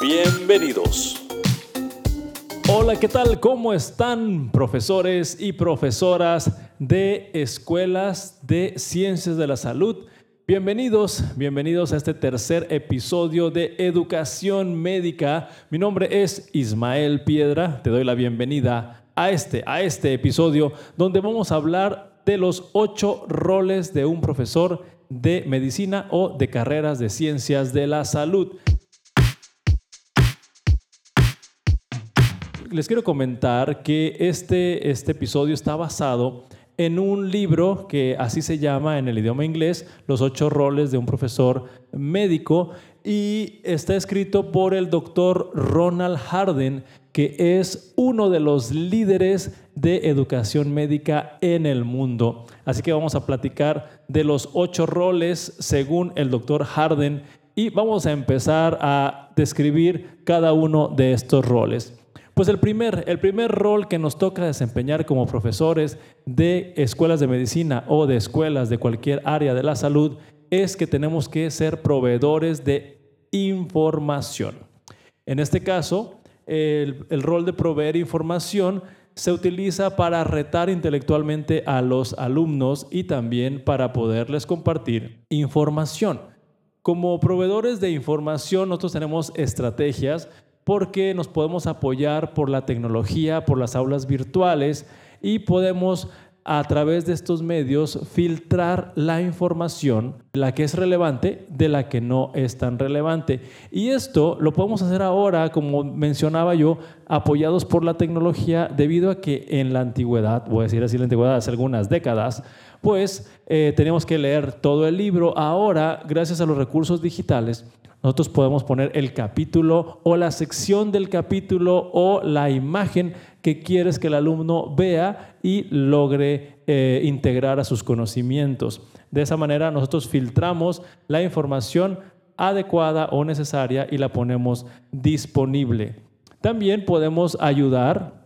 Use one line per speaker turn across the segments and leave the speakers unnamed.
Bienvenidos. Hola, ¿qué tal? ¿Cómo están profesores y profesoras de escuelas de ciencias de la salud? Bienvenidos, bienvenidos a este tercer episodio de Educación Médica. Mi nombre es Ismael Piedra, te doy la bienvenida a este, a este episodio donde vamos a hablar de los ocho roles de un profesor de medicina o de carreras de ciencias de la salud. Les quiero comentar que este, este episodio está basado en un libro que así se llama en el idioma inglés, Los ocho roles de un profesor médico, y está escrito por el doctor Ronald Harden, que es uno de los líderes de educación médica en el mundo. Así que vamos a platicar de los ocho roles según el doctor Harden y vamos a empezar a describir cada uno de estos roles. Pues el primer, el primer rol que nos toca desempeñar como profesores de escuelas de medicina o de escuelas de cualquier área de la salud es que tenemos que ser proveedores de información. En este caso, el, el rol de proveer información se utiliza para retar intelectualmente a los alumnos y también para poderles compartir información. Como proveedores de información, nosotros tenemos estrategias porque nos podemos apoyar por la tecnología, por las aulas virtuales y podemos a través de estos medios filtrar la información, la que es relevante de la que no es tan relevante. Y esto lo podemos hacer ahora, como mencionaba yo, apoyados por la tecnología, debido a que en la antigüedad, voy a decir así la antigüedad, hace algunas décadas, pues eh, tenemos que leer todo el libro. Ahora, gracias a los recursos digitales, nosotros podemos poner el capítulo o la sección del capítulo o la imagen que quieres que el alumno vea y logre eh, integrar a sus conocimientos. De esa manera nosotros filtramos la información adecuada o necesaria y la ponemos disponible. También podemos ayudar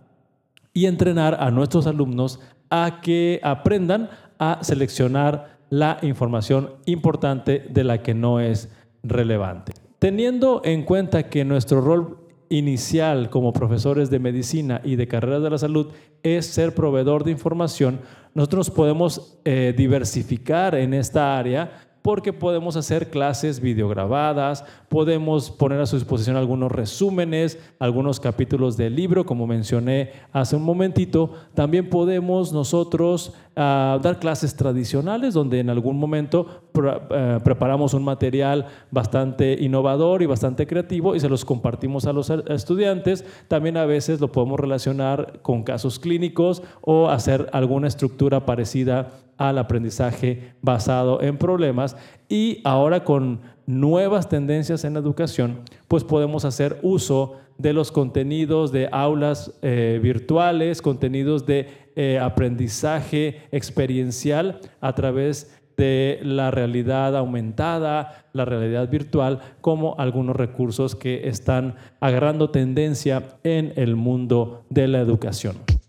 y entrenar a nuestros alumnos a que aprendan a seleccionar la información importante de la que no es relevante. Teniendo en cuenta que nuestro rol inicial como profesores de medicina y de carreras de la salud es ser proveedor de información, nosotros podemos eh, diversificar en esta área porque podemos hacer clases videograbadas, podemos poner a su disposición algunos resúmenes, algunos capítulos del libro, como mencioné hace un momentito. También podemos nosotros ah, dar clases tradicionales, donde en algún momento eh, preparamos un material bastante innovador y bastante creativo y se los compartimos a los estudiantes. También a veces lo podemos relacionar con casos clínicos o hacer alguna estructura parecida al aprendizaje basado en problemas y ahora con nuevas tendencias en la educación, pues podemos hacer uso de los contenidos de aulas eh, virtuales, contenidos de eh, aprendizaje experiencial a través de la realidad aumentada, la realidad virtual, como algunos recursos que están agarrando tendencia en el mundo de la educación.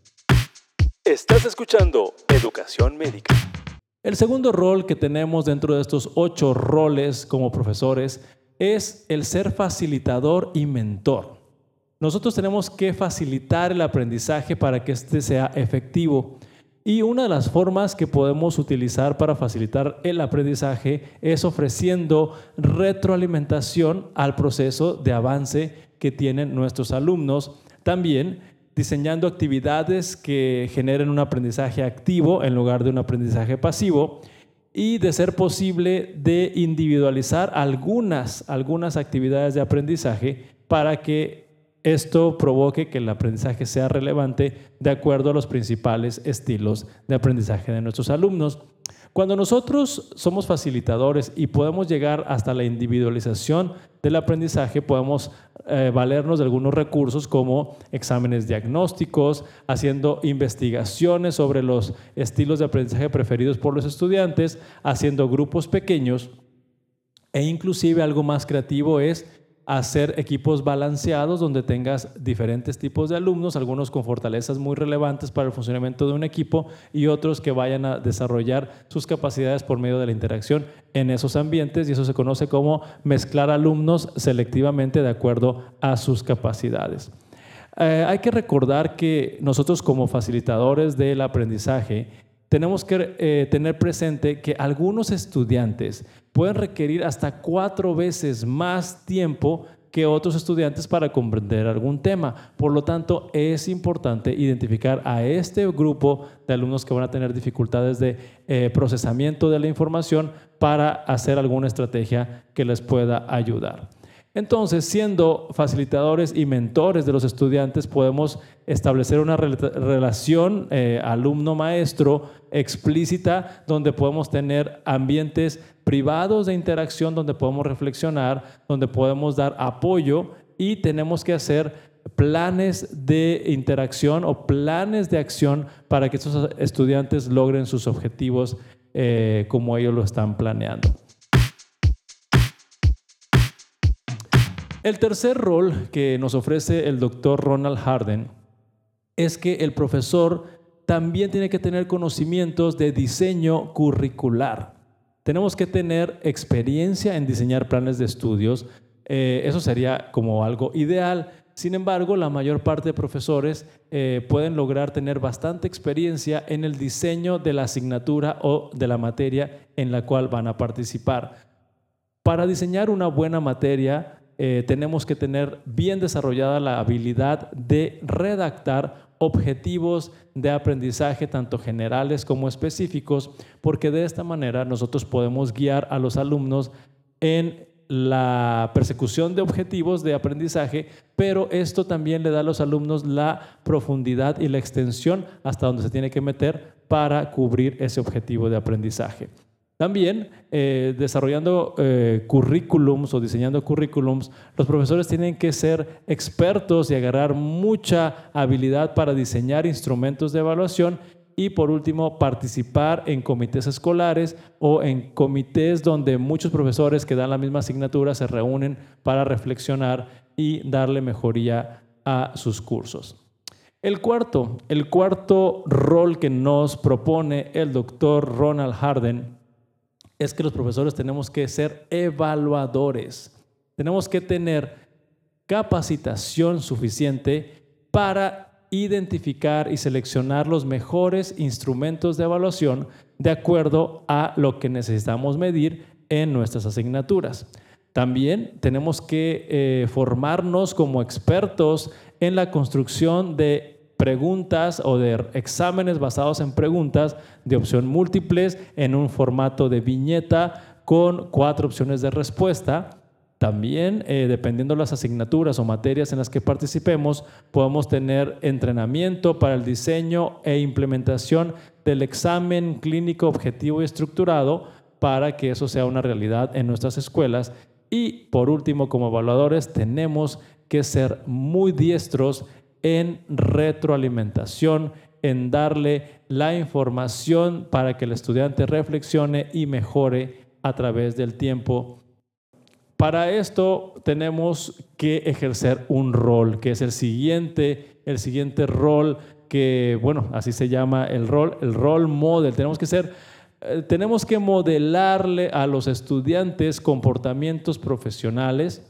Estás escuchando Educación Médica.
El segundo rol que tenemos dentro de estos ocho roles como profesores es el ser facilitador y mentor. Nosotros tenemos que facilitar el aprendizaje para que éste sea efectivo. Y una de las formas que podemos utilizar para facilitar el aprendizaje es ofreciendo retroalimentación al proceso de avance que tienen nuestros alumnos. También diseñando actividades que generen un aprendizaje activo en lugar de un aprendizaje pasivo y de ser posible de individualizar algunas, algunas actividades de aprendizaje para que esto provoque que el aprendizaje sea relevante de acuerdo a los principales estilos de aprendizaje de nuestros alumnos. Cuando nosotros somos facilitadores y podemos llegar hasta la individualización del aprendizaje podemos eh, valernos de algunos recursos como exámenes diagnósticos, haciendo investigaciones sobre los estilos de aprendizaje preferidos por los estudiantes, haciendo grupos pequeños e inclusive algo más creativo es hacer equipos balanceados donde tengas diferentes tipos de alumnos, algunos con fortalezas muy relevantes para el funcionamiento de un equipo y otros que vayan a desarrollar sus capacidades por medio de la interacción en esos ambientes y eso se conoce como mezclar alumnos selectivamente de acuerdo a sus capacidades. Eh, hay que recordar que nosotros como facilitadores del aprendizaje tenemos que eh, tener presente que algunos estudiantes pueden requerir hasta cuatro veces más tiempo que otros estudiantes para comprender algún tema. Por lo tanto, es importante identificar a este grupo de alumnos que van a tener dificultades de eh, procesamiento de la información para hacer alguna estrategia que les pueda ayudar. Entonces, siendo facilitadores y mentores de los estudiantes, podemos establecer una relación eh, alumno-maestro explícita donde podemos tener ambientes privados de interacción, donde podemos reflexionar, donde podemos dar apoyo y tenemos que hacer planes de interacción o planes de acción para que estos estudiantes logren sus objetivos eh, como ellos lo están planeando. El tercer rol que nos ofrece el doctor Ronald Harden es que el profesor también tiene que tener conocimientos de diseño curricular. Tenemos que tener experiencia en diseñar planes de estudios. Eh, eso sería como algo ideal. Sin embargo, la mayor parte de profesores eh, pueden lograr tener bastante experiencia en el diseño de la asignatura o de la materia en la cual van a participar. Para diseñar una buena materia, eh, tenemos que tener bien desarrollada la habilidad de redactar objetivos de aprendizaje, tanto generales como específicos, porque de esta manera nosotros podemos guiar a los alumnos en la persecución de objetivos de aprendizaje, pero esto también le da a los alumnos la profundidad y la extensión hasta donde se tiene que meter para cubrir ese objetivo de aprendizaje. También eh, desarrollando eh, currículums o diseñando currículums, los profesores tienen que ser expertos y agarrar mucha habilidad para diseñar instrumentos de evaluación y por último participar en comités escolares o en comités donde muchos profesores que dan la misma asignatura se reúnen para reflexionar y darle mejoría a sus cursos. El cuarto, el cuarto rol que nos propone el doctor Ronald Harden es que los profesores tenemos que ser evaluadores. Tenemos que tener capacitación suficiente para identificar y seleccionar los mejores instrumentos de evaluación de acuerdo a lo que necesitamos medir en nuestras asignaturas. También tenemos que eh, formarnos como expertos en la construcción de preguntas o de exámenes basados en preguntas de opción múltiples en un formato de viñeta con cuatro opciones de respuesta. También, eh, dependiendo de las asignaturas o materias en las que participemos, podemos tener entrenamiento para el diseño e implementación del examen clínico objetivo y estructurado para que eso sea una realidad en nuestras escuelas. Y por último, como evaluadores, tenemos que ser muy diestros en retroalimentación, en darle la información para que el estudiante reflexione y mejore a través del tiempo. Para esto tenemos que ejercer un rol, que es el siguiente, el siguiente rol que, bueno, así se llama el rol, el rol model. Tenemos que ser, eh, tenemos que modelarle a los estudiantes comportamientos profesionales.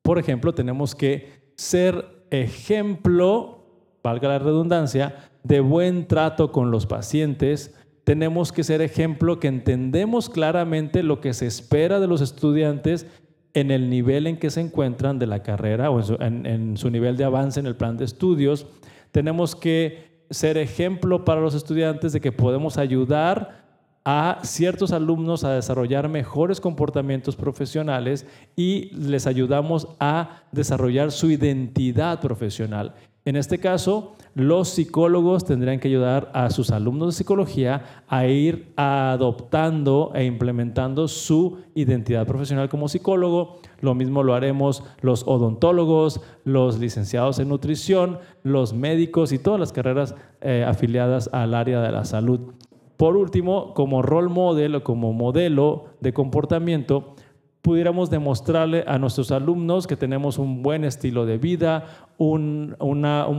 Por ejemplo, tenemos que ser ejemplo, valga la redundancia, de buen trato con los pacientes. Tenemos que ser ejemplo que entendemos claramente lo que se espera de los estudiantes en el nivel en que se encuentran de la carrera o en su, nivel de avance en el plan de estudios. Tenemos que ser ejemplo para los estudiantes de que podemos ayudar a ciertos alumnos a desarrollar mejores comportamientos profesionales y les ayudamos a desarrollar su identidad profesional. En este caso, los psicólogos tendrían que ayudar a sus alumnos de psicología a ir adoptando e implementando su identidad profesional como psicólogo. Lo mismo lo haremos los odontólogos, los licenciados en nutrición, los médicos y todas las carreras eh, afiliadas al área de la salud. Por último, como role model o como modelo de comportamiento, pudiéramos demostrarle a nuestros alumnos que tenemos un buen estilo de vida, un,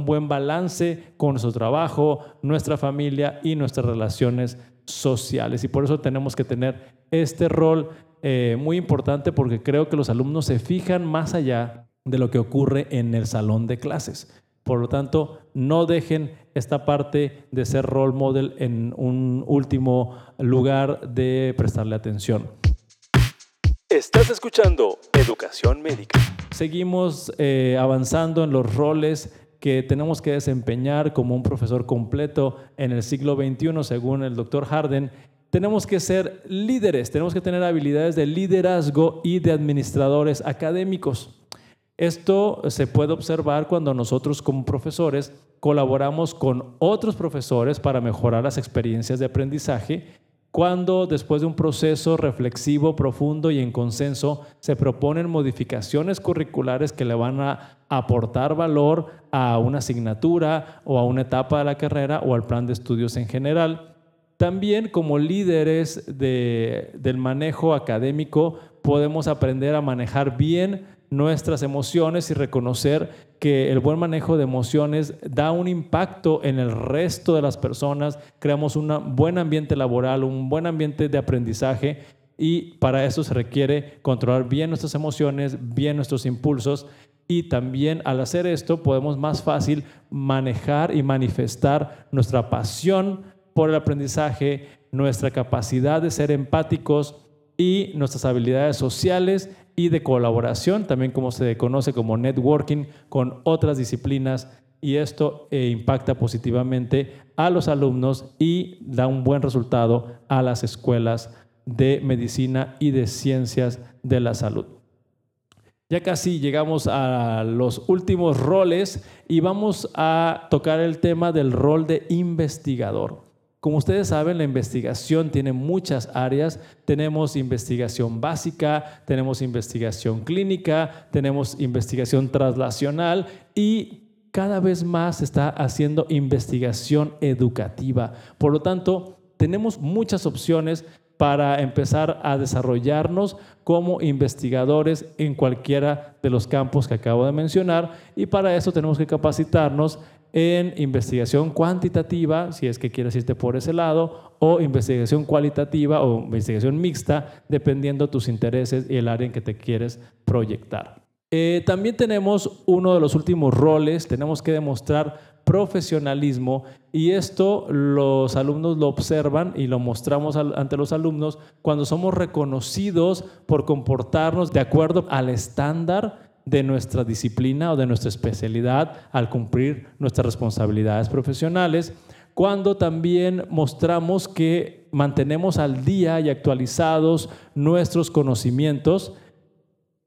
buen balance con nuestro trabajo, nuestra familia y nuestras relaciones sociales. Y por eso tenemos que tener este rol eh, muy importante porque creo que los alumnos se fijan más allá de lo que ocurre en el salón de clases. Por lo tanto, no dejen esta parte de ser role model en un último lugar de prestarle atención.
Estás escuchando Educación Médica.
Seguimos eh, avanzando en los roles que tenemos que desempeñar como un profesor completo en el siglo XXI, según el doctor Harden. Tenemos que ser líderes, tenemos que tener habilidades de liderazgo y de administradores académicos. Esto se puede observar cuando nosotros como profesores colaboramos con otros profesores para mejorar las experiencias de aprendizaje cuando después de un proceso reflexivo, profundo y en consenso se proponen modificaciones curriculares que le van a aportar valor a una asignatura o a una etapa de la carrera o al plan de estudios en general. También como líderes del manejo académico podemos aprender a manejar bien nuestras emociones y reconocer que el buen manejo de emociones da un impacto en el resto de las personas, creamos un buen ambiente laboral, un buen ambiente de aprendizaje y para eso se requiere controlar bien nuestras emociones, bien nuestros impulsos y también al hacer esto podemos más fácil manejar y manifestar nuestra pasión por el aprendizaje, nuestra capacidad de ser empáticos y nuestras habilidades sociales y de colaboración, también como se conoce como networking con otras disciplinas y esto eh, impacta positivamente a los alumnos y da un buen resultado a las escuelas de medicina y de ciencias de la salud. Ya casi llegamos a los últimos roles y vamos a tocar el tema del rol de investigador. Como ustedes saben, la investigación tiene muchas áreas. Tenemos investigación básica, tenemos investigación clínica, tenemos investigación traslacional y cada vez más se está haciendo investigación educativa. Por lo tanto, tenemos muchas opciones para empezar a desarrollarnos como investigadores en cualquiera de los campos que acabo de mencionar y para eso tenemos que capacitarnos en investigación cuantitativa, si es que quieres irte por ese lado, o investigación cualitativa o investigación mixta, dependiendo tus intereses y el área en que te quieres proyectar. Eh, también tenemos uno de los últimos roles, tenemos que demostrar profesionalismo y esto los alumnos lo observan y lo mostramos ante los alumnos cuando somos reconocidos por comportarnos de acuerdo al estándar de nuestra disciplina o de nuestra especialidad al cumplir nuestras responsabilidades profesionales, cuando también mostramos que mantenemos al día y actualizados nuestros conocimientos,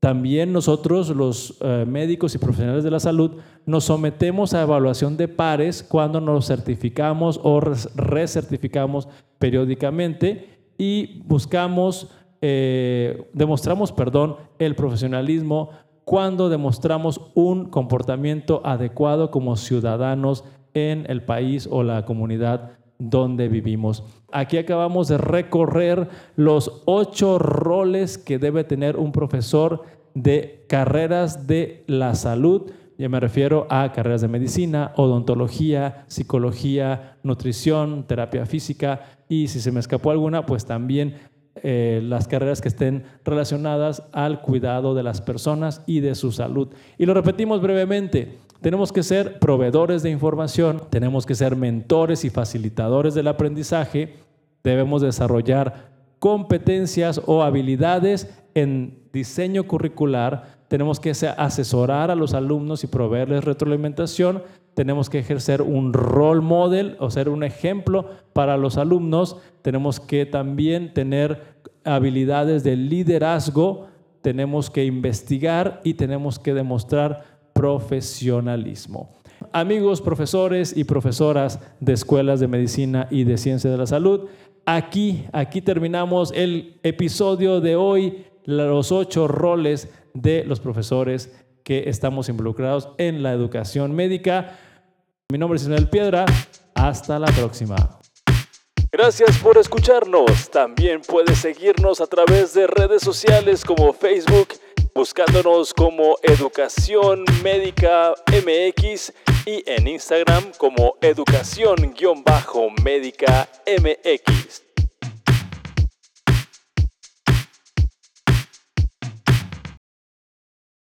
también nosotros, los eh, médicos y profesionales de la salud, nos sometemos a evaluación de pares cuando nos certificamos o recertificamos periódicamente y buscamos, eh, demostramos, perdón, el profesionalismo cuando demostramos un comportamiento adecuado como ciudadanos en el país o la comunidad donde vivimos. Aquí acabamos de recorrer los ocho roles que debe tener un profesor de carreras de la salud. Ya me refiero a carreras de medicina, odontología, psicología, nutrición, terapia física y si se me escapó alguna, pues también eh, las carreras que estén relacionadas al cuidado de las personas y de su salud. Y lo repetimos brevemente, tenemos que ser proveedores de información, tenemos que ser mentores y facilitadores del aprendizaje, debemos desarrollar competencias o habilidades en diseño curricular, tenemos que asesorar a los alumnos y proveerles retroalimentación, tenemos que ejercer un role model o ser un ejemplo para los alumnos, tenemos que también tener habilidades de liderazgo, tenemos que investigar y tenemos que demostrar profesionalismo. amigos profesores y profesoras de escuelas de medicina y de ciencia de la salud, aquí, aquí terminamos el episodio de hoy, los ocho roles de los profesores que estamos involucrados en la educación médica. Mi nombre es Ismael Piedra. Hasta la próxima.
Gracias por escucharnos. También puedes seguirnos a través de redes sociales como Facebook, buscándonos como Educación Médica MX y en Instagram como Educación-Médica MX.